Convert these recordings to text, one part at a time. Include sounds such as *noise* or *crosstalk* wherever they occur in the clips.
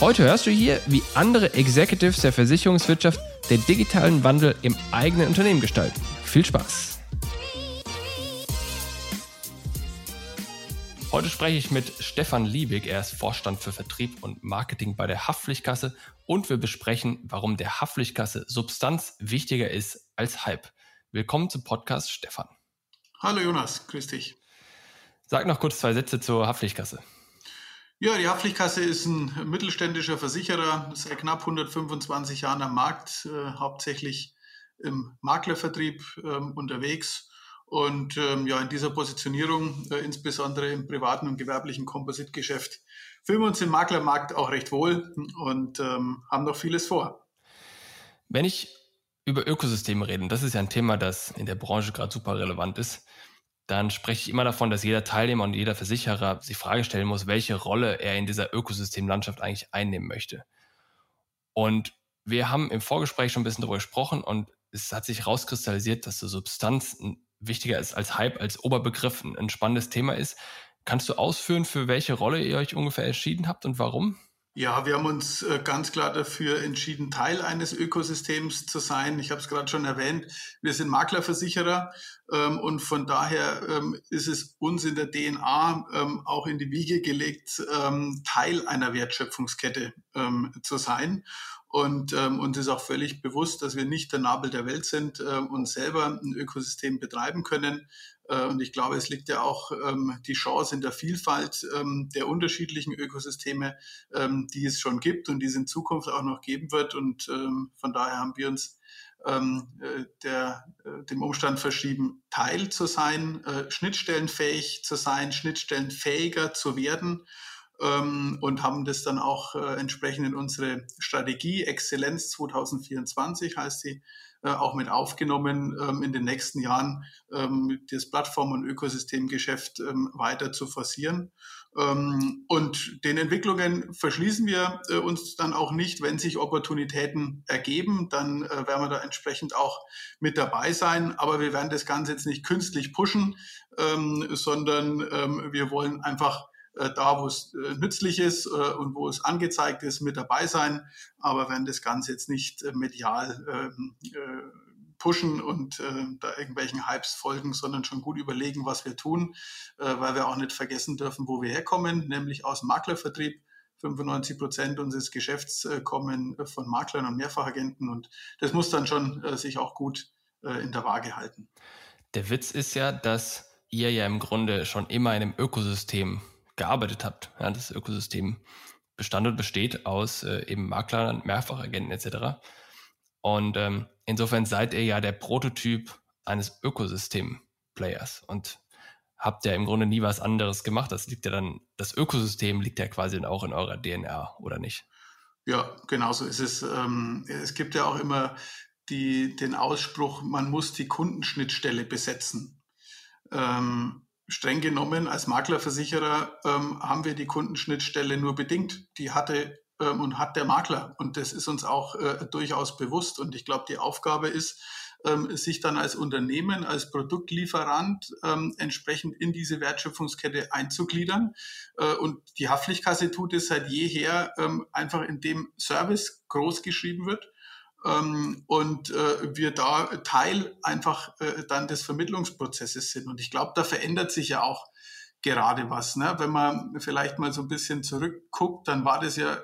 Heute hörst du hier, wie andere Executives der Versicherungswirtschaft den digitalen Wandel im eigenen Unternehmen gestalten. Viel Spaß! Heute spreche ich mit Stefan Liebig. Er ist Vorstand für Vertrieb und Marketing bei der Haftpflichtkasse und wir besprechen, warum der Haftpflichtkasse Substanz wichtiger ist als Hype. Willkommen zum Podcast, Stefan. Hallo Jonas, grüß dich. Sag noch kurz zwei Sätze zur Haftpflichtkasse. Ja, die Haftpflichtkasse ist ein mittelständischer Versicherer, seit knapp 125 Jahren am Markt, äh, hauptsächlich im Maklervertrieb äh, unterwegs. Und ähm, ja, in dieser Positionierung, äh, insbesondere im privaten und gewerblichen Kompositgeschäft, fühlen wir uns im Maklermarkt auch recht wohl und ähm, haben noch vieles vor. Wenn ich über Ökosysteme rede, und das ist ja ein Thema, das in der Branche gerade super relevant ist, dann spreche ich immer davon, dass jeder Teilnehmer und jeder Versicherer sich Frage stellen muss, welche Rolle er in dieser Ökosystemlandschaft eigentlich einnehmen möchte. Und wir haben im Vorgespräch schon ein bisschen darüber gesprochen und es hat sich herauskristallisiert, dass die Substanz wichtiger ist als Hype, als Oberbegriff ein spannendes Thema ist. Kannst du ausführen, für welche Rolle ihr euch ungefähr entschieden habt und warum? Ja, wir haben uns äh, ganz klar dafür entschieden, Teil eines Ökosystems zu sein. Ich habe es gerade schon erwähnt, wir sind Maklerversicherer ähm, und von daher ähm, ist es uns in der DNA ähm, auch in die Wiege gelegt, Teil einer Wertschöpfungskette zu sein. Und ähm, uns ist auch völlig bewusst, dass wir nicht der Nabel der Welt sind äh, und selber ein Ökosystem betreiben können. Äh, und ich glaube, es liegt ja auch ähm, die Chance in der Vielfalt ähm, der unterschiedlichen Ökosysteme, ähm, die es schon gibt und die es in Zukunft auch noch geben wird. Und ähm, von daher haben wir uns ähm, äh, der, äh, dem Umstand verschrieben, Teil zu sein, äh, schnittstellenfähig zu sein, schnittstellenfähiger zu werden ähm, und haben das dann auch äh, entsprechend in unsere Strategie Exzellenz 2024 heißt sie äh, auch mit aufgenommen, ähm, in den nächsten Jahren ähm, das Plattform- und Ökosystemgeschäft ähm, weiter zu forcieren. Und den Entwicklungen verschließen wir äh, uns dann auch nicht, wenn sich Opportunitäten ergeben, dann äh, werden wir da entsprechend auch mit dabei sein. Aber wir werden das Ganze jetzt nicht künstlich pushen, sondern wir wollen einfach da, wo es äh, nützlich ist äh, und wo es angezeigt ist, mit dabei sein, aber werden das Ganze jetzt nicht medial ähm, pushen und da irgendwelchen Hypes folgen, sondern schon gut überlegen, was wir tun, weil wir auch nicht vergessen dürfen, wo wir herkommen, nämlich aus dem Maklervertrieb. 95 Prozent unseres Geschäfts kommen von Maklern und Mehrfachagenten und das muss dann schon sich auch gut in der Waage halten. Der Witz ist ja, dass ihr ja im Grunde schon immer in einem Ökosystem gearbeitet habt. Ja, das Ökosystem bestand und besteht aus äh, eben Maklern, Mehrfachagenten etc. Und ähm, insofern seid ihr ja der Prototyp eines Ökosystem-Players und habt ja im Grunde nie was anderes gemacht. Das liegt ja dann, das Ökosystem liegt ja quasi auch in eurer DNA, oder nicht? Ja, genau so ist es. Ähm, es gibt ja auch immer die, den Ausspruch, man muss die Kundenschnittstelle besetzen. Ähm, streng genommen als Maklerversicherer ähm, haben wir die Kundenschnittstelle nur bedingt. Die hatte ähm, und hat der Makler. Und das ist uns auch äh, durchaus bewusst. Und ich glaube, die Aufgabe ist, ähm, sich dann als Unternehmen, als Produktlieferant ähm, entsprechend in diese Wertschöpfungskette einzugliedern. Äh, und die Haftpflichtkasse tut es seit jeher ähm, einfach, indem Service groß geschrieben wird ähm, und äh, wir da Teil einfach äh, dann des Vermittlungsprozesses sind. Und ich glaube, da verändert sich ja auch gerade was. Ne? Wenn man vielleicht mal so ein bisschen zurückguckt, dann war das ja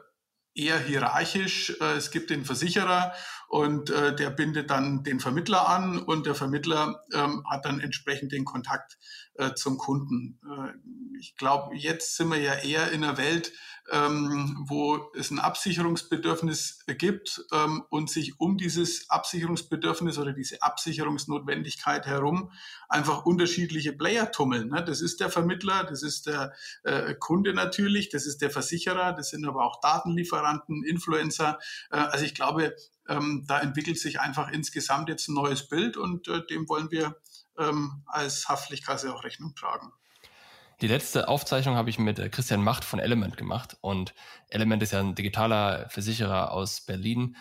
eher hierarchisch. Äh, es gibt den Versicherer und äh, der bindet dann den Vermittler an und der Vermittler ähm, hat dann entsprechend den Kontakt äh, zum Kunden. Äh, ich glaube, jetzt sind wir ja eher in einer Welt, ähm, wo es ein Absicherungsbedürfnis gibt ähm, und sich um dieses Absicherungsbedürfnis oder diese Absicherungsnotwendigkeit herum einfach unterschiedliche Player tummeln. Ne? Das ist der Vermittler, das ist der äh, Kunde natürlich, das ist der Versicherer, das sind aber auch Datenlieferanten, Influencer. Äh, also ich glaube, ähm, da entwickelt sich einfach insgesamt jetzt ein neues Bild und äh, dem wollen wir ähm, als Haftpflichtkasse auch Rechnung tragen. Die letzte Aufzeichnung habe ich mit äh, Christian Macht von Element gemacht und Element ist ja ein digitaler Versicherer aus Berlin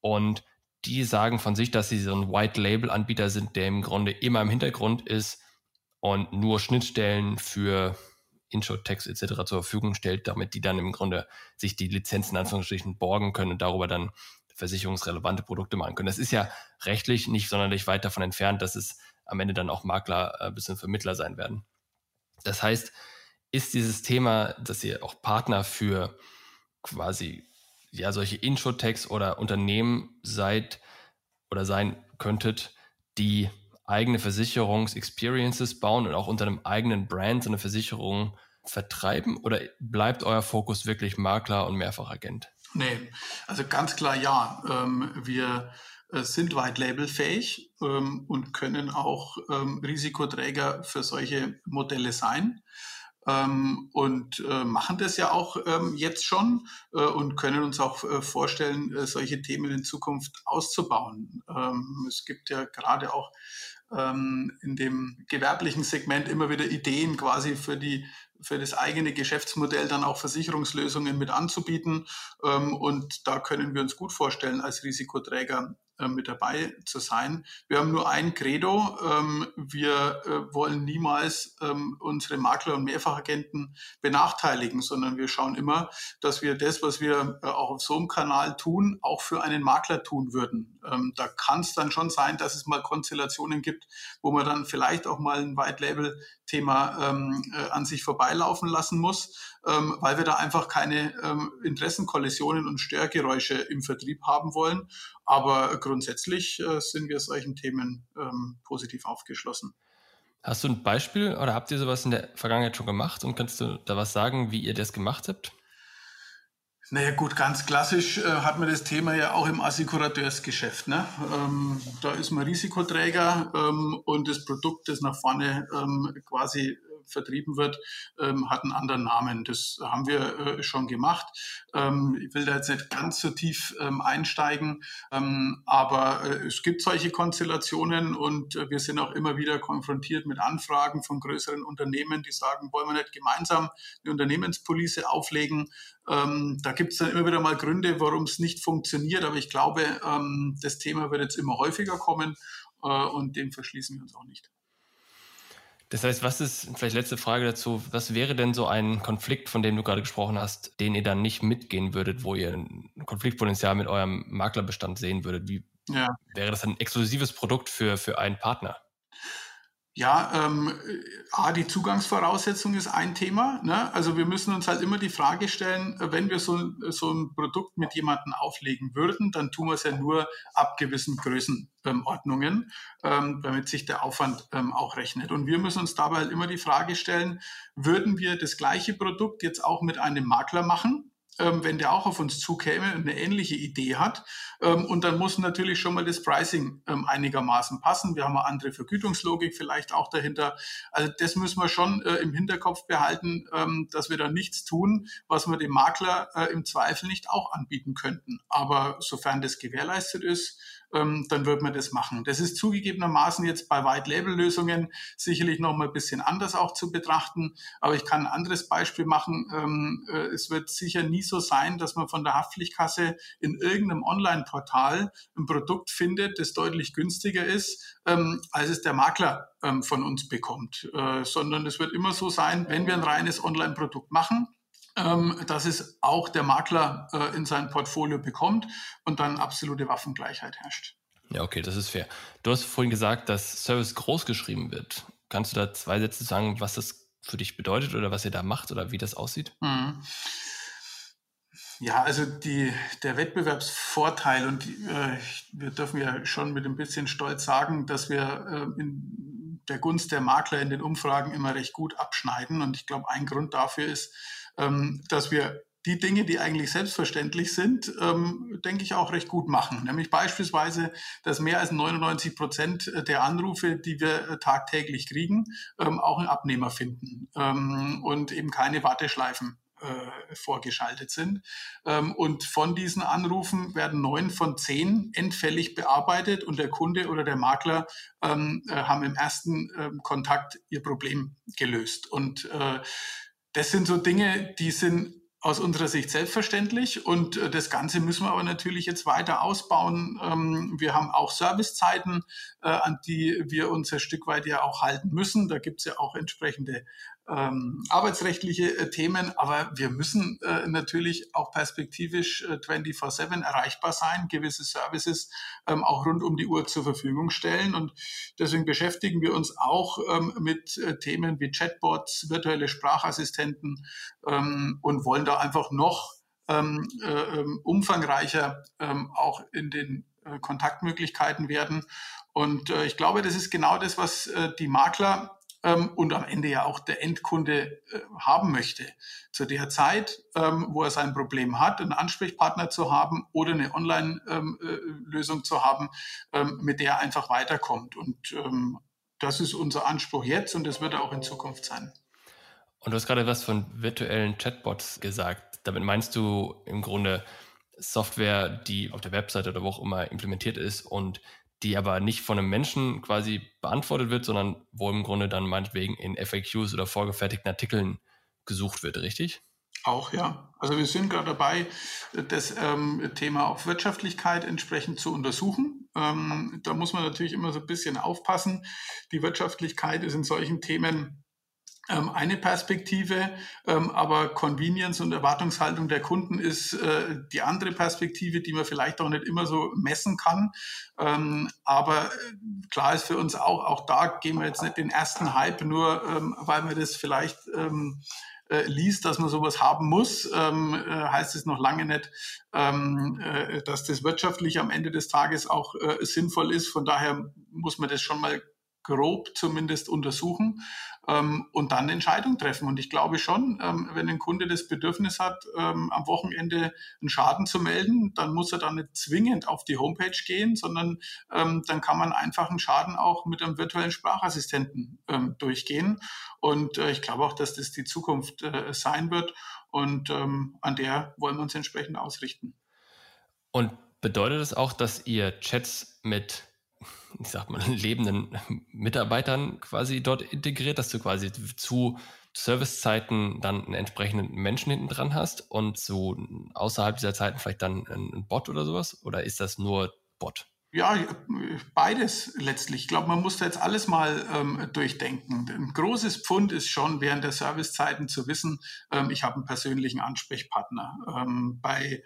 und die sagen von sich, dass sie so ein White-Label-Anbieter sind, der im Grunde immer im Hintergrund ist und nur Schnittstellen für Intro-Text etc. zur Verfügung stellt, damit die dann im Grunde sich die Lizenzen in Anführungsstrichen borgen können und darüber dann versicherungsrelevante Produkte machen können. Das ist ja rechtlich nicht sonderlich weit davon entfernt, dass es am Ende dann auch Makler äh, bis Vermittler sein werden. Das heißt, ist dieses Thema, dass ihr auch Partner für quasi ja solche Intro-Tags oder Unternehmen seid oder sein könntet, die eigene Versicherungsexperiences bauen und auch unter einem eigenen Brand so eine Versicherung vertreiben? Oder bleibt euer Fokus wirklich Makler und Mehrfachagent? Nee, also ganz klar ja. Ähm, wir sind White Label fähig ähm, und können auch ähm, Risikoträger für solche Modelle sein. Ähm, und äh, machen das ja auch ähm, jetzt schon äh, und können uns auch äh, vorstellen, äh, solche Themen in Zukunft auszubauen. Ähm, es gibt ja gerade auch in dem gewerblichen Segment immer wieder Ideen quasi für die für das eigene Geschäftsmodell dann auch Versicherungslösungen mit anzubieten. Und da können wir uns gut vorstellen, als Risikoträger äh, mit dabei zu sein. Wir haben nur ein Credo. Ähm, wir äh, wollen niemals ähm, unsere Makler und Mehrfachagenten benachteiligen, sondern wir schauen immer, dass wir das, was wir äh, auch auf so einem Kanal tun, auch für einen Makler tun würden. Ähm, da kann es dann schon sein, dass es mal Konstellationen gibt, wo man dann vielleicht auch mal ein White Label Thema an sich vorbeilaufen lassen muss, weil wir da einfach keine Interessenkollisionen und Störgeräusche im Vertrieb haben wollen. Aber grundsätzlich äh, sind wir solchen Themen ähm, positiv aufgeschlossen. Hast du ein Beispiel oder habt ihr sowas in der Vergangenheit schon gemacht und kannst du da was sagen, wie ihr das gemacht habt? Naja gut, ganz klassisch äh, hat man das Thema ja auch im Assekurateursgeschäft. Ne? Ähm, da ist man Risikoträger ähm, und das Produkt, das nach vorne ähm, quasi vertrieben wird, ähm, hat einen anderen Namen. Das haben wir äh, schon gemacht. Ähm, ich will da jetzt nicht ganz so tief ähm, einsteigen, aber äh, es gibt solche Konstellationen und äh, wir sind auch immer wieder konfrontiert mit Anfragen von größeren Unternehmen, die sagen, wollen wir nicht gemeinsam eine Unternehmenspolice auflegen. Da gibt es dann immer wieder mal Gründe, warum es nicht funktioniert, aber ich glaube, das Thema wird jetzt immer häufiger kommen und dem verschließen wir uns auch nicht. Das heißt, was ist, vielleicht letzte Frage dazu, was wäre denn so ein Konflikt, von dem du gerade gesprochen hast, den ihr dann nicht mitgehen würdet, wo ihr ein Konfliktpotenzial mit eurem Maklerbestand sehen würdet? Wie ja. wäre das ein exklusives Produkt für, für einen Partner? Ja, ähm, A, die Zugangsvoraussetzung ist ein Thema. Ne? Also wir müssen uns halt immer die Frage stellen, wenn wir so, so ein Produkt mit jemandem auflegen würden, dann tun wir es ja nur ab gewissen Größenordnungen, ähm, damit sich der Aufwand ähm, auch rechnet. Und wir müssen uns dabei halt immer die Frage stellen, würden wir das gleiche Produkt jetzt auch mit einem Makler machen? Ähm, wenn der auch auf uns zukäme und eine ähnliche Idee hat. Ähm, und dann muss natürlich schon mal das Pricing ähm, einigermaßen passen. Wir haben eine andere Vergütungslogik vielleicht auch dahinter. Also das müssen wir schon äh, im Hinterkopf behalten, ähm, dass wir da nichts tun, was wir dem Makler äh, im Zweifel nicht auch anbieten könnten. Aber sofern das gewährleistet ist, ähm, dann wird man das machen. Das ist zugegebenermaßen jetzt bei White-Label-Lösungen sicherlich noch mal ein bisschen anders auch zu betrachten. Aber ich kann ein anderes Beispiel machen. Ähm, äh, es wird sicher nie so sein, dass man von der Haftpflichtkasse in irgendeinem Online-Portal ein Produkt findet, das deutlich günstiger ist, ähm, als es der Makler ähm, von uns bekommt. Äh, sondern es wird immer so sein, wenn wir ein reines Online-Produkt machen, dass es auch der Makler äh, in sein Portfolio bekommt und dann absolute Waffengleichheit herrscht. Ja, okay, das ist fair. Du hast vorhin gesagt, dass Service groß geschrieben wird. Kannst du da zwei Sätze sagen, was das für dich bedeutet oder was ihr da macht oder wie das aussieht? Mhm. Ja, also die, der Wettbewerbsvorteil und äh, wir dürfen ja schon mit ein bisschen Stolz sagen, dass wir äh, in der Gunst der Makler in den Umfragen immer recht gut abschneiden. Und ich glaube, ein Grund dafür ist, ähm, dass wir die Dinge, die eigentlich selbstverständlich sind, ähm, denke ich auch recht gut machen. Nämlich beispielsweise, dass mehr als 99 Prozent der Anrufe, die wir äh, tagtäglich kriegen, ähm, auch einen Abnehmer finden ähm, und eben keine Warteschleifen äh, vorgeschaltet sind. Ähm, und von diesen Anrufen werden neun von zehn endfällig bearbeitet und der Kunde oder der Makler ähm, äh, haben im ersten äh, Kontakt ihr Problem gelöst. Und äh, das sind so Dinge, die sind aus unserer Sicht selbstverständlich und äh, das Ganze müssen wir aber natürlich jetzt weiter ausbauen. Ähm, wir haben auch Servicezeiten, äh, an die wir uns ein Stück weit ja auch halten müssen. Da gibt es ja auch entsprechende ähm, arbeitsrechtliche äh, Themen, aber wir müssen äh, natürlich auch perspektivisch äh, 24-7 erreichbar sein, gewisse Services ähm, auch rund um die Uhr zur Verfügung stellen. Und deswegen beschäftigen wir uns auch ähm, mit äh, Themen wie Chatbots, virtuelle Sprachassistenten ähm, und wollen da einfach noch ähm, äh, ähm, umfangreicher auch in den äh, Kontaktmöglichkeiten werden. Und ich glaube, das ist genau das, was die Makler ähm, und am Ende ja auch der Endkunde äh, haben möchte. Zu der Zeit, ähm, wo er sein Problem hat, einen Ansprechpartner zu haben oder eine Online-Lösung ähm, äh, zu haben, ähm, mit der er einfach weiterkommt. Und ähm, das ist unser Anspruch jetzt und das wird er auch in Zukunft sein. Und du hast gerade was von virtuellen Chatbots gesagt. Damit meinst du im Grunde Software, die auf der Webseite oder wo auch immer implementiert ist und die aber nicht von einem Menschen quasi beantwortet wird, sondern wo im Grunde dann meinetwegen in FAQs oder vorgefertigten Artikeln gesucht wird, richtig? Auch ja. Also wir sind gerade dabei, das ähm, Thema auch Wirtschaftlichkeit entsprechend zu untersuchen. Ähm, da muss man natürlich immer so ein bisschen aufpassen. Die Wirtschaftlichkeit ist in solchen Themen eine Perspektive, ähm, aber Convenience und Erwartungshaltung der Kunden ist äh, die andere Perspektive, die man vielleicht auch nicht immer so messen kann. Ähm, aber äh, klar ist für uns auch, auch da gehen wir jetzt nicht den ersten Hype, nur weil man das vielleicht äh, liest, dass man sowas haben muss, heißt es noch lange nicht, dass das wirtschaftlich am Ende des Tages auch sinnvoll ist. Von daher muss man das schon mal grob zumindest untersuchen ähm, und dann eine Entscheidung treffen. Und ich glaube schon, ähm, wenn ein Kunde das Bedürfnis hat, ähm, am Wochenende einen Schaden zu melden, dann muss er dann nicht zwingend auf die Homepage gehen, sondern ähm, dann kann man einfach einen Schaden auch mit einem virtuellen Sprachassistenten ähm, durchgehen. Und äh, ich glaube auch, dass das die Zukunft äh, sein wird. Und ähm, an der wollen wir uns entsprechend ausrichten. Und bedeutet das auch, dass ihr Chats mit ich sag mal, lebenden Mitarbeitern quasi dort integriert, dass du quasi zu Servicezeiten dann einen entsprechenden Menschen hinten dran hast und so außerhalb dieser Zeiten vielleicht dann ein Bot oder sowas? Oder ist das nur Bot? Ja, beides letztlich. Ich glaube, man muss da jetzt alles mal ähm, durchdenken. Ein großes Pfund ist schon während der Servicezeiten zu wissen, ähm, ich habe einen persönlichen Ansprechpartner. Ähm, bei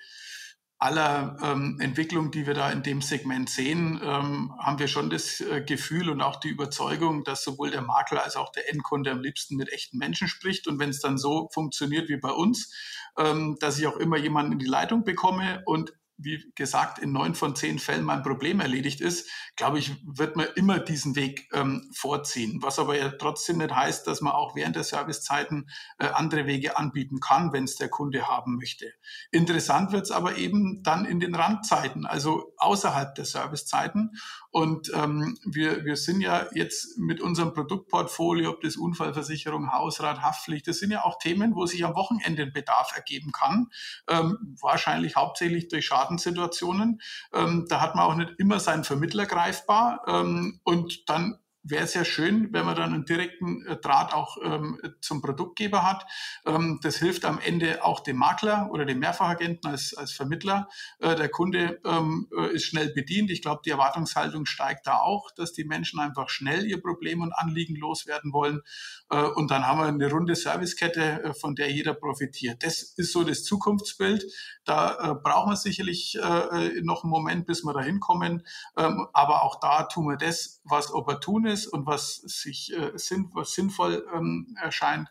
aller ähm, Entwicklung, die wir da in dem Segment sehen, ähm, haben wir schon das äh, Gefühl und auch die Überzeugung, dass sowohl der Makler als auch der Endkunde am liebsten mit echten Menschen spricht. Und wenn es dann so funktioniert wie bei uns, ähm, dass ich auch immer jemanden in die Leitung bekomme und wie gesagt, in neun von zehn Fällen mein Problem erledigt ist, glaube ich, wird man immer diesen Weg ähm, vorziehen. Was aber ja trotzdem nicht heißt, dass man auch während der Servicezeiten äh, andere Wege anbieten kann, wenn es der Kunde haben möchte. Interessant wird es aber eben dann in den Randzeiten, also außerhalb der Servicezeiten. Und ähm, wir, wir sind ja jetzt mit unserem Produktportfolio, ob das Unfallversicherung, Hausrat, Haftpflicht, das sind ja auch Themen, wo sich am Wochenende ein Bedarf ergeben kann. Ähm, wahrscheinlich hauptsächlich durch Schadenssituationen. Ähm, da hat man auch nicht immer seinen Vermittler greifbar. Ähm, und dann wäre es ja schön, wenn man dann einen direkten äh, Draht auch ähm, zum Produktgeber hat. Ähm, das hilft am Ende auch dem Makler oder dem Mehrfachagenten als, als Vermittler. Äh, der Kunde ähm, äh, ist schnell bedient. Ich glaube, die Erwartungshaltung steigt da auch, dass die Menschen einfach schnell ihr Problem und Anliegen loswerden wollen. Äh, und dann haben wir eine runde Servicekette, äh, von der jeder profitiert. Das ist so das Zukunftsbild. Da äh, brauchen wir sicherlich noch einen Moment, bis wir da hinkommen. Ähm, aber auch da tun wir das, was opportun ist und was sich sinn, was sinnvoll ähm, erscheint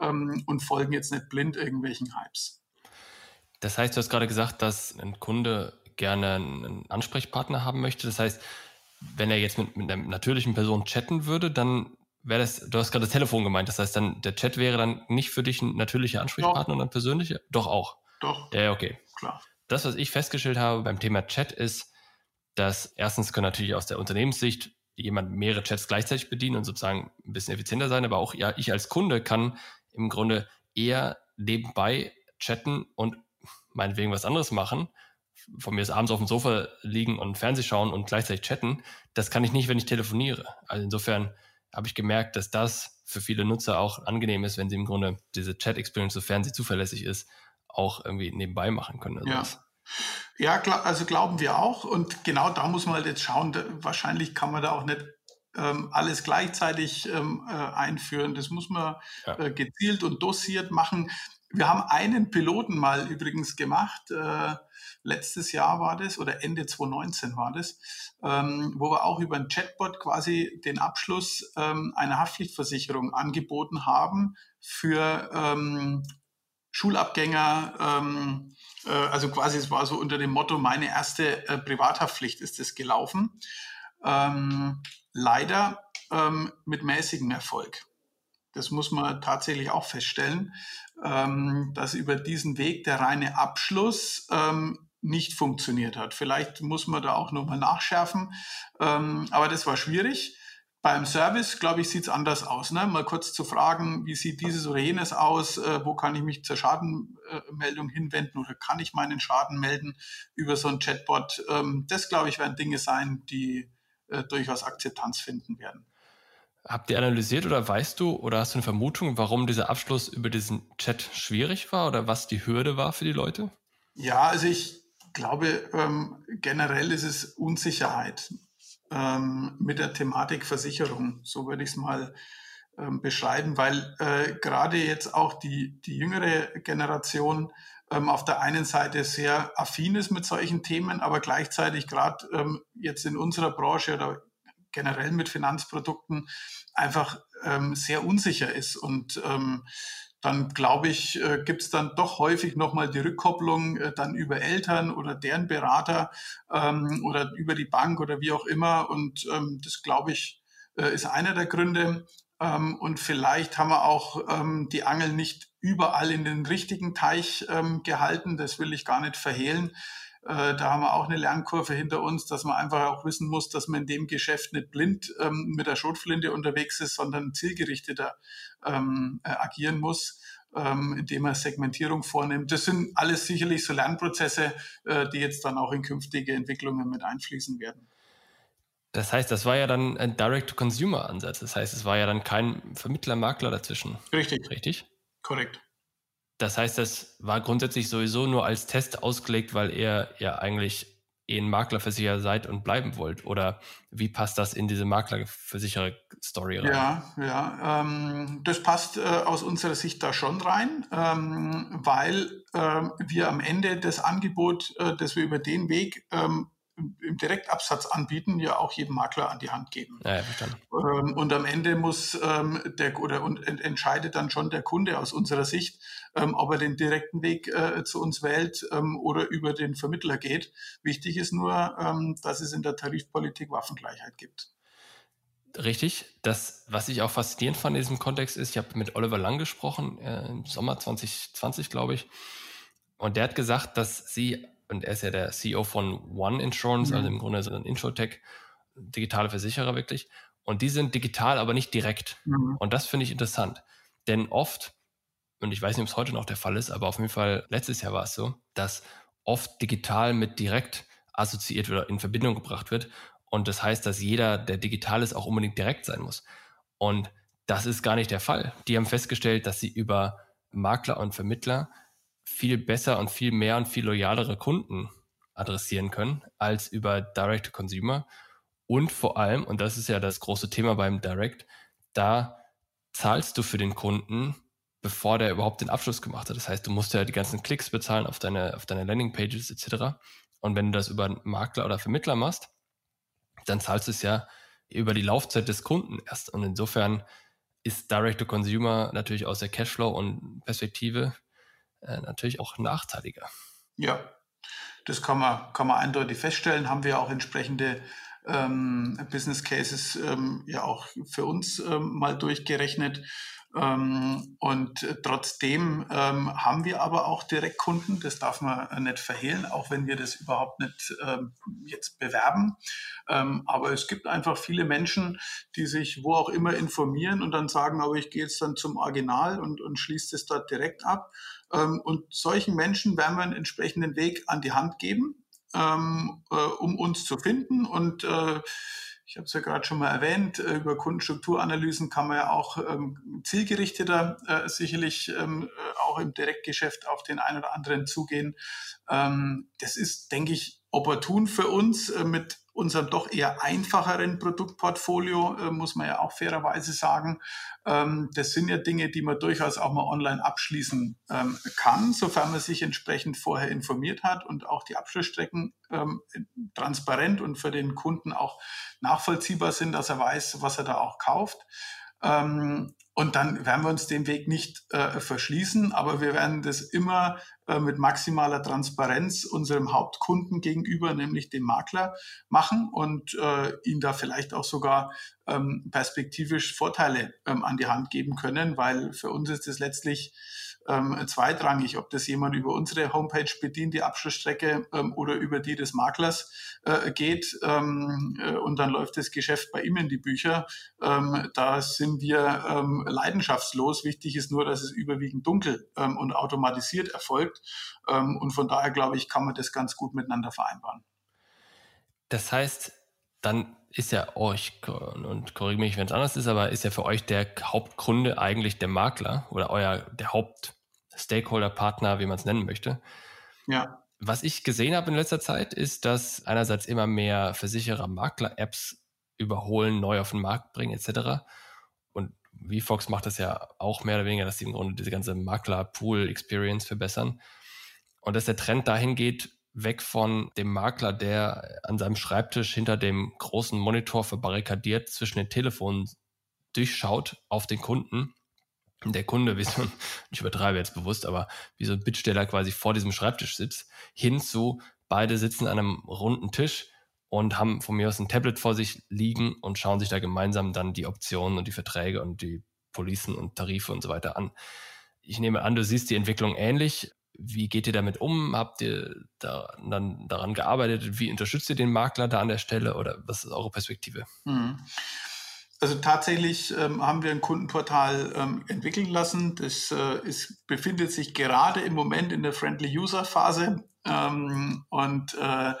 ähm, und folgen jetzt nicht blind irgendwelchen Hypes. Das heißt, du hast gerade gesagt, dass ein Kunde gerne einen Ansprechpartner haben möchte. Das heißt, wenn er jetzt mit, mit einer natürlichen Person chatten würde, dann wäre das, du hast gerade das Telefon gemeint, das heißt dann, der Chat wäre dann nicht für dich ein natürlicher Ansprechpartner und ein persönlicher? Doch auch. Doch. Ja, okay. Klar. Das, was ich festgestellt habe beim Thema Chat ist, dass erstens können natürlich aus der Unternehmenssicht jemand mehrere Chats gleichzeitig bedienen und sozusagen ein bisschen effizienter sein, aber auch ja, ich als Kunde kann im Grunde eher nebenbei chatten und meinetwegen was anderes machen. Von mir ist abends auf dem Sofa liegen und Fernseh schauen und gleichzeitig chatten. Das kann ich nicht, wenn ich telefoniere. Also insofern habe ich gemerkt, dass das für viele Nutzer auch angenehm ist, wenn sie im Grunde diese Chat-Experience, sofern sie zuverlässig ist, auch irgendwie nebenbei machen können. ja. Ja, also glauben wir auch. Und genau da muss man halt jetzt schauen. wahrscheinlich kann man da auch nicht ähm, alles gleichzeitig ähm, äh, einführen. Das muss man ja. äh, gezielt und dosiert machen. Wir haben einen Piloten mal übrigens gemacht. Äh, letztes Jahr war das oder Ende 2019 war das, ähm, wo wir auch über ein Chatbot quasi den Abschluss ähm, einer Haftpflichtversicherung angeboten haben für ähm, Schulabgänger. Ähm, äh, also quasi es war so unter dem Motto, meine erste äh, Privathaftpflicht ist es gelaufen. Ähm, leider ähm, mit mäßigem Erfolg. Das muss man tatsächlich auch feststellen, ähm, dass über diesen Weg der reine Abschluss ähm, nicht funktioniert hat. Vielleicht muss man da auch nochmal nachschärfen, ähm, aber das war schwierig. Beim Service, glaube ich, sieht es anders aus. Ne? Mal kurz zu fragen, wie sieht dieses oder jenes aus, äh, wo kann ich mich zur Schadenmeldung hinwenden oder kann ich meinen Schaden melden über so ein Chatbot. Ähm, das, glaube ich, werden Dinge sein, die äh, durchaus Akzeptanz finden werden. Habt ihr analysiert oder weißt du oder hast du eine Vermutung, warum dieser Abschluss über diesen Chat schwierig war oder was die Hürde war für die Leute? Ja, also ich glaube, ähm, generell ist es Unsicherheit ähm, mit der Thematik Versicherung. So würde ich es mal ähm, beschreiben, weil äh, gerade jetzt auch die, die jüngere Generation ähm, auf der einen Seite sehr affin ist mit solchen Themen, aber gleichzeitig gerade ähm, jetzt in unserer Branche oder generell mit Finanzprodukten einfach ähm, sehr unsicher ist und ähm, dann glaube ich, äh, gibt es dann doch häufig nochmal die Rückkopplung äh, dann über Eltern oder deren Berater ähm, oder über die Bank oder wie auch immer. Und ähm, das glaube ich, äh, ist einer der Gründe. Ähm, und vielleicht haben wir auch ähm, die Angel nicht überall in den richtigen Teich ähm, gehalten. Das will ich gar nicht verhehlen. Äh, da haben wir auch eine Lernkurve hinter uns, dass man einfach auch wissen muss, dass man in dem Geschäft nicht blind ähm, mit der Schrotflinte unterwegs ist, sondern zielgerichteter ähm, äh, agieren muss. Ähm, indem man Segmentierung vornimmt. Das sind alles sicherlich so Lernprozesse, äh, die jetzt dann auch in künftige Entwicklungen mit einfließen werden. Das heißt, das war ja dann ein Direct-to-Consumer-Ansatz. Das heißt, es war ja dann kein Vermittler, Makler dazwischen. Richtig. Richtig? Korrekt. Das heißt, das war grundsätzlich sowieso nur als Test ausgelegt, weil ihr ja eigentlich eh ein Maklerversicherer seid und bleiben wollt? Oder wie passt das in diese Maklerversicherer-Story rein? Ja, ja, ähm, das passt äh, aus unserer Sicht da schon rein, ähm, weil ähm, wir am Ende das Angebot, äh, das wir über den Weg ähm, im Direktabsatz anbieten, ja auch jedem Makler an die Hand geben. Ja, ähm, und am Ende muss ähm, der oder und entscheidet dann schon der Kunde aus unserer Sicht, ähm, ob er den direkten Weg äh, zu uns wählt ähm, oder über den Vermittler geht. Wichtig ist nur, ähm, dass es in der Tarifpolitik Waffengleichheit gibt. Richtig. Das, was ich auch faszinierend fand in diesem Kontext ist, ich habe mit Oliver Lang gesprochen, äh, im Sommer 2020, glaube ich. Und der hat gesagt, dass sie und er ist ja der CEO von One Insurance, mhm. also im Grunde so ein Insurtech, digitale Versicherer wirklich. Und die sind digital, aber nicht direkt. Mhm. Und das finde ich interessant. Denn oft, und ich weiß nicht, ob es heute noch der Fall ist, aber auf jeden Fall letztes Jahr war es so, dass oft digital mit direkt assoziiert oder in Verbindung gebracht wird. Und das heißt, dass jeder, der digital ist, auch unbedingt direkt sein muss. Und das ist gar nicht der Fall. Die haben festgestellt, dass sie über Makler und Vermittler viel besser und viel mehr und viel loyalere Kunden adressieren können als über Direct Consumer. Und vor allem, und das ist ja das große Thema beim Direct, da zahlst du für den Kunden, bevor der überhaupt den Abschluss gemacht hat. Das heißt, du musst ja die ganzen Klicks bezahlen auf deine, auf deine Landingpages etc. Und wenn du das über einen Makler oder Vermittler machst, dann zahlst du es ja über die Laufzeit des Kunden erst. Und insofern ist Direct to Consumer natürlich aus der Cashflow und Perspektive äh, natürlich auch nachteiliger. Ja, das kann man, kann man eindeutig feststellen. Haben wir auch entsprechende ähm, Business Cases ähm, ja auch für uns ähm, mal durchgerechnet. Ähm, und trotzdem ähm, haben wir aber auch Direktkunden, das darf man nicht verhehlen, auch wenn wir das überhaupt nicht ähm, jetzt bewerben. aber es gibt einfach viele Menschen, die sich wo auch immer informieren und dann sagen, aber ich gehe jetzt dann zum Original und, und schließe das dort direkt ab. und solchen Menschen werden wir einen entsprechenden Weg an die Hand geben, äh, um uns zu finden und äh, ich habe es ja gerade schon mal erwähnt, äh, über Kundenstrukturanalysen kann man ja auch ähm, zielgerichteter äh, sicherlich ähm, äh, auch im Direktgeschäft auf den einen oder anderen zugehen. Ähm, das ist, denke ich, opportun für uns äh, mit unserem doch eher einfacheren Produktportfolio, äh, muss man ja auch fairerweise sagen. Ähm, das sind ja Dinge, die man durchaus auch mal online abschließen ähm, kann, sofern man sich entsprechend vorher informiert hat und auch die Abschlussstrecken ähm, transparent und für den Kunden auch nachvollziehbar sind, dass er weiß, was er da auch kauft. Ähm, und dann werden wir uns den Weg nicht äh, verschließen, aber wir werden das immer äh, mit maximaler Transparenz unserem Hauptkunden gegenüber, nämlich dem Makler, machen und äh, ihn da vielleicht auch sogar ähm, perspektivisch Vorteile ähm, an die Hand geben können, weil für uns ist es letztlich ähm, zweitrangig, ob das jemand über unsere Homepage bedient, die Abschlussstrecke ähm, oder über die des Maklers äh, geht ähm, äh, und dann läuft das Geschäft bei ihm in die Bücher. Ähm, da sind wir ähm, leidenschaftslos. Wichtig ist nur, dass es überwiegend dunkel ähm, und automatisiert erfolgt und von daher glaube ich, kann man das ganz gut miteinander vereinbaren. Das heißt, dann ist ja euch, und korrigiere mich, wenn es anders ist, aber ist ja für euch der Hauptkunde eigentlich der Makler oder euer der Haupt Stakeholder-Partner, wie man es nennen möchte. Ja. Was ich gesehen habe in letzter Zeit, ist, dass einerseits immer mehr Versicherer Makler-Apps überholen, neu auf den Markt bringen, etc. Und VFox macht das ja auch mehr oder weniger, dass sie im Grunde diese ganze Makler-Pool-Experience verbessern. Und dass der Trend dahin geht, weg von dem Makler, der an seinem Schreibtisch hinter dem großen Monitor verbarrikadiert zwischen den Telefonen durchschaut auf den Kunden der Kunde, wie so ein, *laughs* ich übertreibe jetzt bewusst, aber wie so ein Bittsteller quasi vor diesem Schreibtisch sitzt, hinzu, beide sitzen an einem runden Tisch und haben von mir aus ein Tablet vor sich liegen und schauen sich da gemeinsam dann die Optionen und die Verträge und die Policen und Tarife und so weiter an. Ich nehme an, du siehst die Entwicklung ähnlich. Wie geht ihr damit um? Habt ihr da, dann daran gearbeitet? Wie unterstützt ihr den Makler da an der Stelle oder was ist eure Perspektive? Mhm. Also tatsächlich ähm, haben wir ein Kundenportal ähm, entwickeln lassen. Das äh, ist, befindet sich gerade im Moment in der Friendly User Phase ähm, und äh,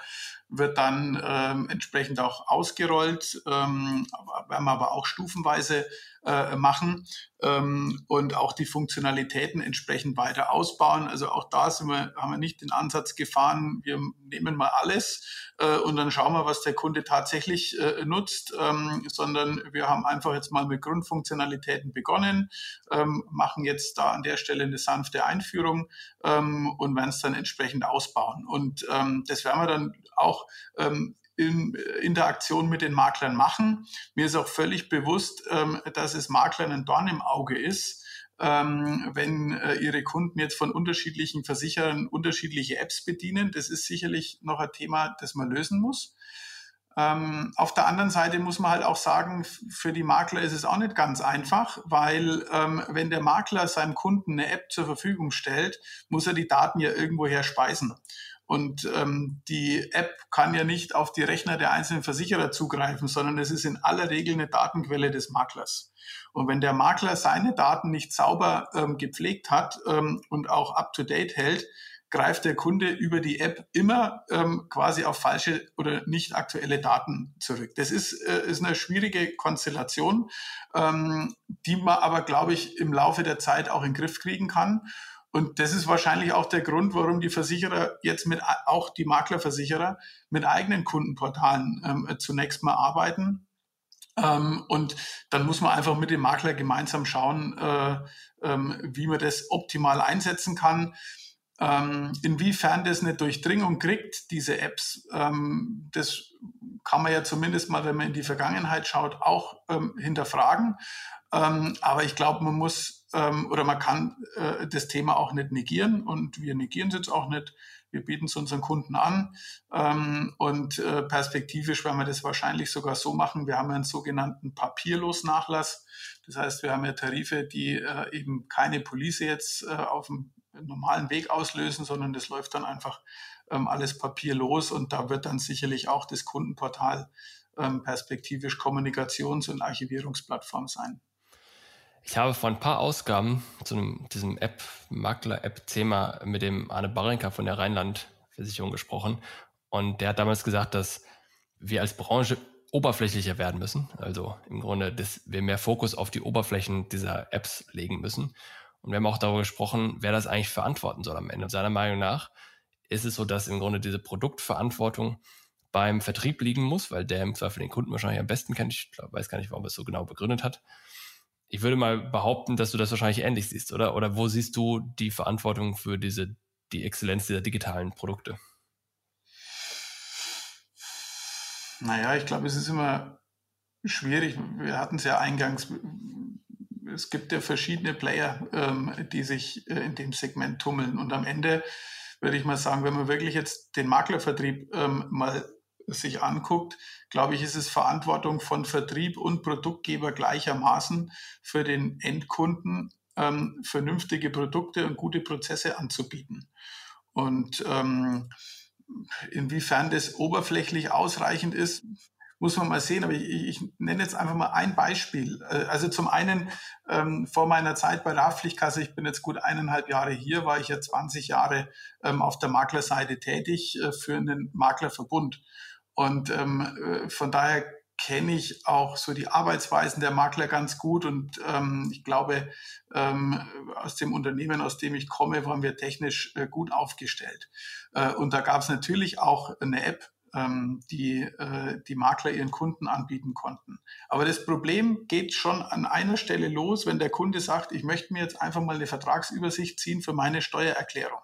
wird dann ähm, entsprechend auch ausgerollt, ähm, wir aber auch stufenweise äh, machen ähm, und auch die Funktionalitäten entsprechend weiter ausbauen. Also auch da sind wir, haben wir nicht den Ansatz gefahren, wir nehmen mal alles äh, und dann schauen wir, was der Kunde tatsächlich äh, nutzt, ähm, sondern wir haben einfach jetzt mal mit Grundfunktionalitäten begonnen, ähm, machen jetzt da an der Stelle eine sanfte Einführung ähm, und werden es dann entsprechend ausbauen. Und ähm, das werden wir dann auch ähm, in Interaktion mit den Maklern machen. Mir ist auch völlig bewusst, ähm, dass es Maklern ein Dorn im Auge ist, ähm, wenn äh, ihre Kunden jetzt von unterschiedlichen Versicherern unterschiedliche Apps bedienen. Das ist sicherlich noch ein Thema, das man lösen muss. Ähm, auf der anderen Seite muss man halt auch sagen, für die Makler ist es auch nicht ganz einfach, weil ähm, wenn der Makler seinem Kunden eine App zur Verfügung stellt, muss er die Daten ja irgendwoher speisen. Und ähm, die App kann ja nicht auf die Rechner der einzelnen Versicherer zugreifen, sondern es ist in aller Regel eine Datenquelle des Maklers. Und wenn der Makler seine Daten nicht sauber ähm, gepflegt hat ähm, und auch up-to-date hält, greift der Kunde über die App immer ähm, quasi auf falsche oder nicht aktuelle Daten zurück. Das ist, äh, ist eine schwierige Konstellation, ähm, die man aber, glaube ich, im Laufe der Zeit auch in den Griff kriegen kann. Und das ist wahrscheinlich auch der Grund, warum die Versicherer jetzt mit, auch die Maklerversicherer mit eigenen Kundenportalen ähm, zunächst mal arbeiten. Ähm, und dann muss man einfach mit dem Makler gemeinsam schauen, äh, ähm, wie man das optimal einsetzen kann. Ähm, inwiefern das eine Durchdringung kriegt, diese Apps, ähm, das kann man ja zumindest mal, wenn man in die Vergangenheit schaut, auch ähm, hinterfragen. Aber ich glaube, man muss ähm, oder man kann äh, das Thema auch nicht negieren und wir negieren es jetzt auch nicht. Wir bieten es unseren Kunden an ähm, und äh, perspektivisch werden wir das wahrscheinlich sogar so machen. Wir haben einen sogenannten Papierlosnachlass. Das heißt, wir haben ja Tarife, die äh, eben keine Police jetzt äh, auf dem normalen Weg auslösen, sondern das läuft dann einfach ähm, alles papierlos und da wird dann sicherlich auch das Kundenportal ähm, perspektivisch Kommunikations- und Archivierungsplattform sein. Ich habe vor ein paar Ausgaben zu diesem App, Makler-App-Thema mit dem Arne Barinka von der Rheinland-Versicherung gesprochen. Und der hat damals gesagt, dass wir als Branche oberflächlicher werden müssen. Also im Grunde, dass wir mehr Fokus auf die Oberflächen dieser Apps legen müssen. Und wir haben auch darüber gesprochen, wer das eigentlich verantworten soll am Ende. Seiner Meinung nach ist es so, dass im Grunde diese Produktverantwortung beim Vertrieb liegen muss, weil der im Zweifel den Kunden wahrscheinlich am besten kennt. Ich weiß gar nicht, warum er es so genau begründet hat ich würde mal behaupten, dass du das wahrscheinlich ähnlich siehst, oder? Oder wo siehst du die Verantwortung für diese, die Exzellenz dieser digitalen Produkte? Naja, ich glaube, es ist immer schwierig. Wir hatten es ja eingangs. Es gibt ja verschiedene Player, ähm, die sich äh, in dem Segment tummeln. Und am Ende würde ich mal sagen, wenn man wirklich jetzt den Maklervertrieb ähm, mal sich anguckt, glaube ich, ist es Verantwortung von Vertrieb und Produktgeber gleichermaßen für den Endkunden ähm, vernünftige Produkte und gute Prozesse anzubieten. Und ähm, inwiefern das oberflächlich ausreichend ist, muss man mal sehen. Aber ich, ich nenne jetzt einfach mal ein Beispiel. Äh, also zum einen ähm, vor meiner Zeit bei der Haftpflichtkasse, ich bin jetzt gut eineinhalb Jahre hier, war ich ja 20 Jahre ähm, auf der Maklerseite tätig äh, für einen Maklerverbund. Und ähm, äh, von daher kenne ich auch so die Arbeitsweisen der Makler ganz gut und ähm, ich glaube, ähm, aus dem Unternehmen, aus dem ich komme, waren wir technisch äh, gut aufgestellt. Äh, und da gab es natürlich auch eine App, ähm, die äh, die Makler ihren Kunden anbieten konnten. Aber das Problem geht schon an einer Stelle los, wenn der Kunde sagt, ich möchte mir jetzt einfach mal eine Vertragsübersicht ziehen für meine Steuererklärung.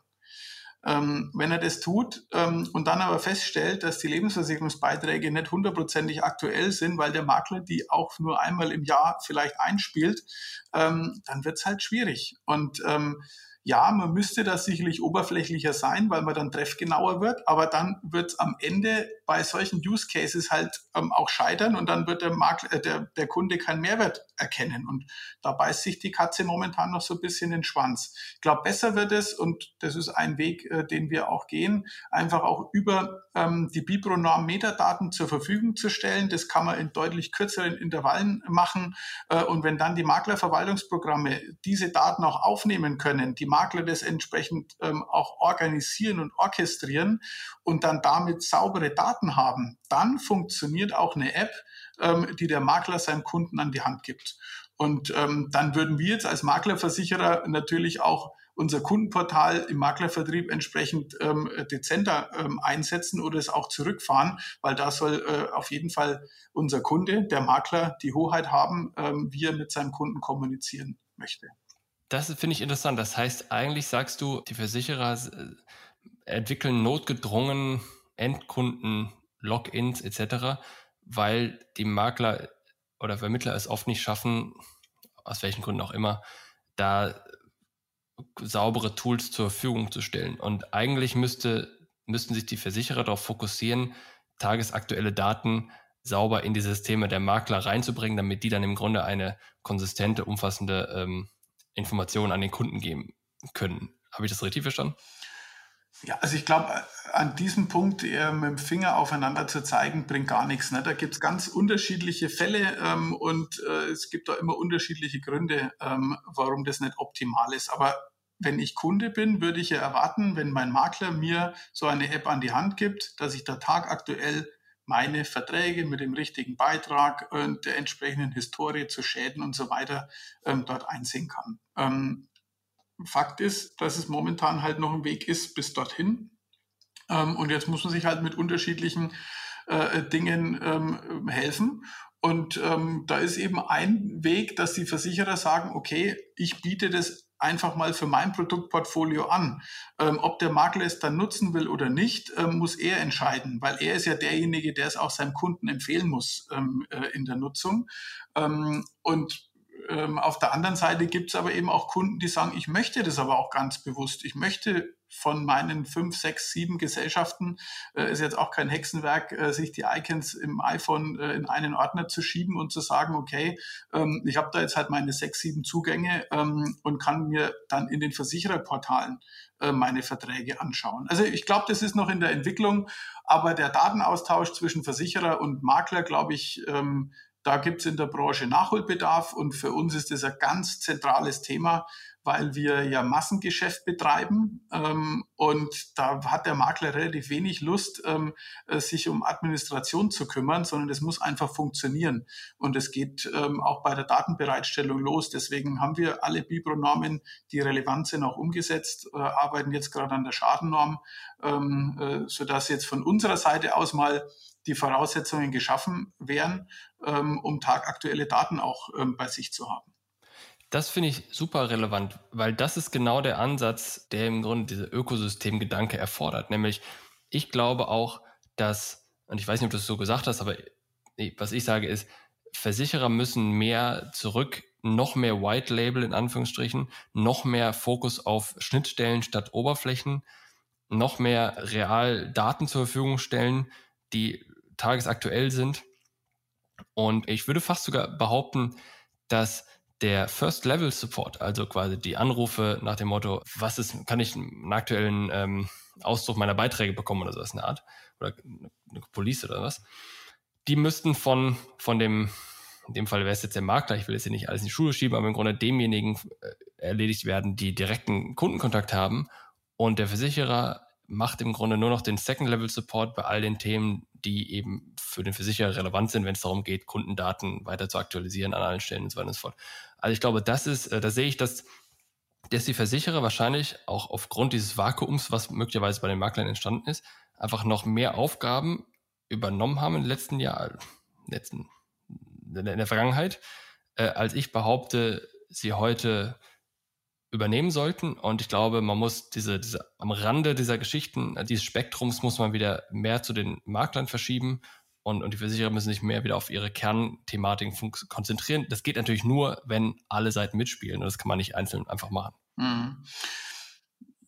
Ähm, wenn er das tut ähm, und dann aber feststellt, dass die Lebensversicherungsbeiträge nicht hundertprozentig aktuell sind, weil der Makler die auch nur einmal im Jahr vielleicht einspielt, ähm, dann wird es halt schwierig. Und ähm, ja, man müsste das sicherlich oberflächlicher sein, weil man dann treffgenauer wird, aber dann wird es am Ende bei solchen Use Cases halt ähm, auch scheitern und dann wird der, Makler, äh, der, der Kunde keinen Mehrwert erkennen. Und da beißt sich die Katze momentan noch so ein bisschen den Schwanz. Ich glaube, besser wird es, und das ist ein Weg, äh, den wir auch gehen, einfach auch über ähm, die Bipro-Norm Metadaten zur Verfügung zu stellen. Das kann man in deutlich kürzeren Intervallen machen. Äh, und wenn dann die Maklerverwaltungsprogramme diese Daten auch aufnehmen können, die Makler das entsprechend ähm, auch organisieren und orchestrieren und dann damit saubere Daten haben, dann funktioniert auch eine App, ähm, die der Makler seinem Kunden an die Hand gibt. Und ähm, dann würden wir jetzt als Maklerversicherer natürlich auch unser Kundenportal im Maklervertrieb entsprechend ähm, dezenter ähm, einsetzen oder es auch zurückfahren, weil da soll äh, auf jeden Fall unser Kunde, der Makler, die Hoheit haben, ähm, wie er mit seinem Kunden kommunizieren möchte. Das finde ich interessant. Das heißt, eigentlich sagst du, die Versicherer äh, entwickeln notgedrungen Endkunden, Logins etc., weil die Makler oder Vermittler es oft nicht schaffen, aus welchen Gründen auch immer, da saubere Tools zur Verfügung zu stellen. Und eigentlich müsste, müssten sich die Versicherer darauf fokussieren, tagesaktuelle Daten sauber in die Systeme der Makler reinzubringen, damit die dann im Grunde eine konsistente, umfassende ähm, Informationen an den Kunden geben können. Habe ich das richtig verstanden? Ja, also ich glaube, an diesem Punkt eher mit dem Finger aufeinander zu zeigen, bringt gar nichts. Ne? Da gibt es ganz unterschiedliche Fälle ähm, und äh, es gibt da immer unterschiedliche Gründe, ähm, warum das nicht optimal ist. Aber wenn ich Kunde bin, würde ich ja erwarten, wenn mein Makler mir so eine App an die Hand gibt, dass ich da tagaktuell meine Verträge mit dem richtigen Beitrag und der entsprechenden Historie zu Schäden und so weiter ähm, dort einsehen kann. Ähm, Fakt ist, dass es momentan halt noch ein Weg ist bis dorthin. Ähm, und jetzt muss man sich halt mit unterschiedlichen äh, Dingen ähm, helfen. Und ähm, da ist eben ein Weg, dass die Versicherer sagen, okay, ich biete das einfach mal für mein Produktportfolio an. Ähm, ob der Makler es dann nutzen will oder nicht, ähm, muss er entscheiden, weil er ist ja derjenige, der es auch seinem Kunden empfehlen muss ähm, äh, in der Nutzung. Ähm, und ähm, auf der anderen Seite gibt es aber eben auch Kunden, die sagen, ich möchte das aber auch ganz bewusst. Ich möchte von meinen fünf, sechs, sieben Gesellschaften, äh, ist jetzt auch kein Hexenwerk, äh, sich die Icons im iPhone äh, in einen Ordner zu schieben und zu sagen, okay, ähm, ich habe da jetzt halt meine sechs, sieben Zugänge ähm, und kann mir dann in den Versichererportalen äh, meine Verträge anschauen. Also ich glaube, das ist noch in der Entwicklung, aber der Datenaustausch zwischen Versicherer und Makler, glaube ich, ähm, da gibt es in der Branche Nachholbedarf und für uns ist das ein ganz zentrales Thema, weil wir ja Massengeschäft betreiben ähm, und da hat der Makler relativ wenig Lust, ähm, äh, sich um Administration zu kümmern, sondern es muss einfach funktionieren. Und es geht ähm, auch bei der Datenbereitstellung los. Deswegen haben wir alle Bibro-Normen, die relevant sind, auch umgesetzt, äh, arbeiten jetzt gerade an der Schadennorm, ähm, äh, sodass jetzt von unserer Seite aus mal die Voraussetzungen geschaffen wären, ähm, um tagaktuelle Daten auch ähm, bei sich zu haben. Das finde ich super relevant, weil das ist genau der Ansatz, der im Grunde diese Ökosystemgedanke erfordert. Nämlich, ich glaube auch, dass, und ich weiß nicht, ob du es so gesagt hast, aber was ich sage ist, Versicherer müssen mehr zurück, noch mehr White Label in Anführungsstrichen, noch mehr Fokus auf Schnittstellen statt Oberflächen, noch mehr real Daten zur Verfügung stellen, die tagesaktuell sind. Und ich würde fast sogar behaupten, dass der First Level Support, also quasi die Anrufe nach dem Motto, was ist, kann ich einen aktuellen ähm, Ausdruck meiner Beiträge bekommen oder so ist eine Art, oder eine Police oder was, die müssten von, von dem, in dem Fall wäre es jetzt der Makler, ich will jetzt hier nicht alles in die Schule schieben, aber im Grunde demjenigen äh, erledigt werden, die direkten Kundenkontakt haben und der Versicherer macht im Grunde nur noch den Second Level Support bei all den Themen, die eben für den Versicherer relevant sind, wenn es darum geht, Kundendaten weiter zu aktualisieren an allen Stellen und so weiter und so fort. Also ich glaube, das ist, äh, da sehe ich, dass, dass die Versicherer wahrscheinlich auch aufgrund dieses Vakuums, was möglicherweise bei den Maklern entstanden ist, einfach noch mehr Aufgaben übernommen haben in den letzten Jahren, letzten, in der Vergangenheit, äh, als ich behaupte, sie heute übernehmen sollten. Und ich glaube, man muss diese, diese am Rande dieser Geschichten, äh, dieses Spektrums muss man wieder mehr zu den Maklern verschieben und, und die Versicherer müssen sich mehr wieder auf ihre Kernthematiken konzentrieren. Das geht natürlich nur, wenn alle Seiten mitspielen und das kann man nicht einzeln einfach machen. Mhm.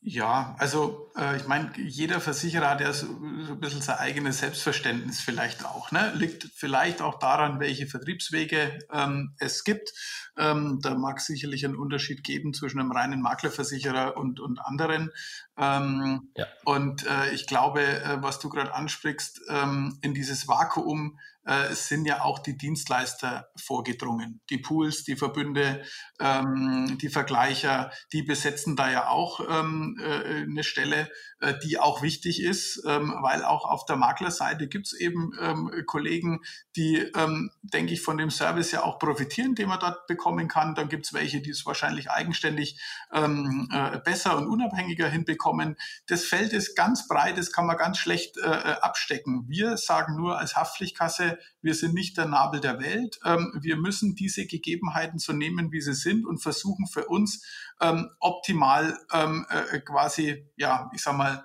Ja, also äh, ich meine, jeder Versicherer hat ja so, so ein bisschen sein eigenes Selbstverständnis vielleicht auch. Ne? Liegt vielleicht auch daran, welche Vertriebswege ähm, es gibt. Ähm, da mag es sicherlich einen Unterschied geben zwischen einem reinen Maklerversicherer und, und anderen. Ähm, ja. Und äh, ich glaube, äh, was du gerade ansprichst, ähm, in dieses Vakuum äh, sind ja auch die Dienstleister vorgedrungen. Die Pools, die Verbünde, ähm, die Vergleicher, die besetzen da ja auch ähm, äh, eine Stelle, äh, die auch wichtig ist, ähm, weil auch auf der Maklerseite gibt es eben ähm, Kollegen, die, ähm, denke ich, von dem Service ja auch profitieren, den man dort bekommen kann. Dann gibt es welche, die es wahrscheinlich eigenständig ähm, äh, besser und unabhängiger hinbekommen. Das Feld ist ganz breit, das kann man ganz schlecht äh, äh abstecken. Wir sagen nur als Haftpflichtkasse, wir sind nicht der Nabel der Welt. Ähm, wir müssen diese Gegebenheiten so nehmen, wie sie sind und versuchen für uns ähm, optimal ähm, äh, quasi, ja, ich sag mal,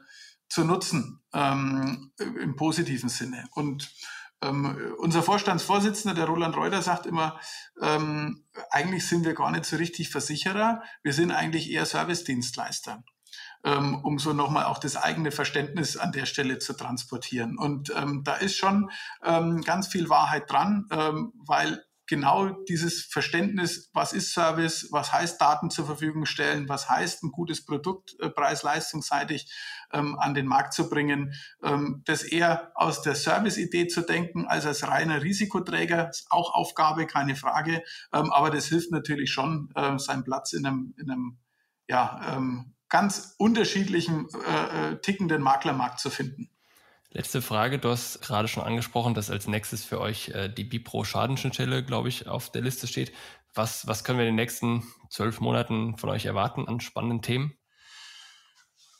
zu nutzen ähm, im positiven Sinne. Und ähm, unser Vorstandsvorsitzender, der Roland Reuter, sagt immer, ähm, eigentlich sind wir gar nicht so richtig Versicherer, wir sind eigentlich eher Servicedienstleister ähm, um so nochmal auch das eigene Verständnis an der Stelle zu transportieren. Und ähm, da ist schon ähm, ganz viel Wahrheit dran, ähm, weil genau dieses Verständnis, was ist Service, was heißt Daten zur Verfügung stellen, was heißt ein gutes Produkt äh, preis-leistungsseitig ähm, an den Markt zu bringen, ähm, das eher aus der Service-Idee zu denken als als reiner Risikoträger, ist auch Aufgabe, keine Frage, ähm, aber das hilft natürlich schon, äh, seinen Platz in einem, in einem ja, ähm, ganz unterschiedlichen äh, äh, tickenden Maklermarkt zu finden. Letzte Frage, du hast gerade schon angesprochen, dass als nächstes für euch äh, die Bipro Schadenschnittstelle, glaube ich, auf der Liste steht. Was, was können wir in den nächsten zwölf Monaten von euch erwarten an spannenden Themen?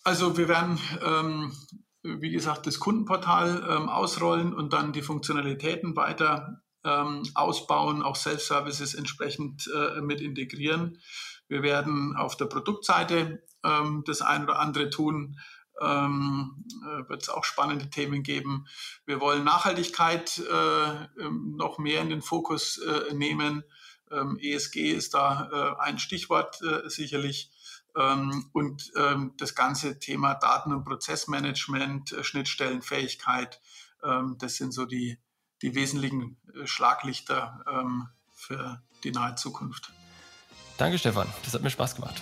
Also wir werden, ähm, wie gesagt, das Kundenportal ähm, ausrollen und dann die Funktionalitäten weiter ähm, ausbauen, auch Self-Services entsprechend äh, mit integrieren. Wir werden auf der Produktseite ähm, das ein oder andere tun. Ähm, äh, wird es auch spannende Themen geben. Wir wollen Nachhaltigkeit äh, ähm, noch mehr in den Fokus äh, nehmen. Ähm, ESG ist da äh, ein Stichwort äh, sicherlich. Ähm, und ähm, das ganze Thema Daten- und Prozessmanagement, äh, Schnittstellenfähigkeit, ähm, das sind so die, die wesentlichen Schlaglichter für die nahe Zukunft. Danke, Stefan. Das hat mir Spaß gemacht.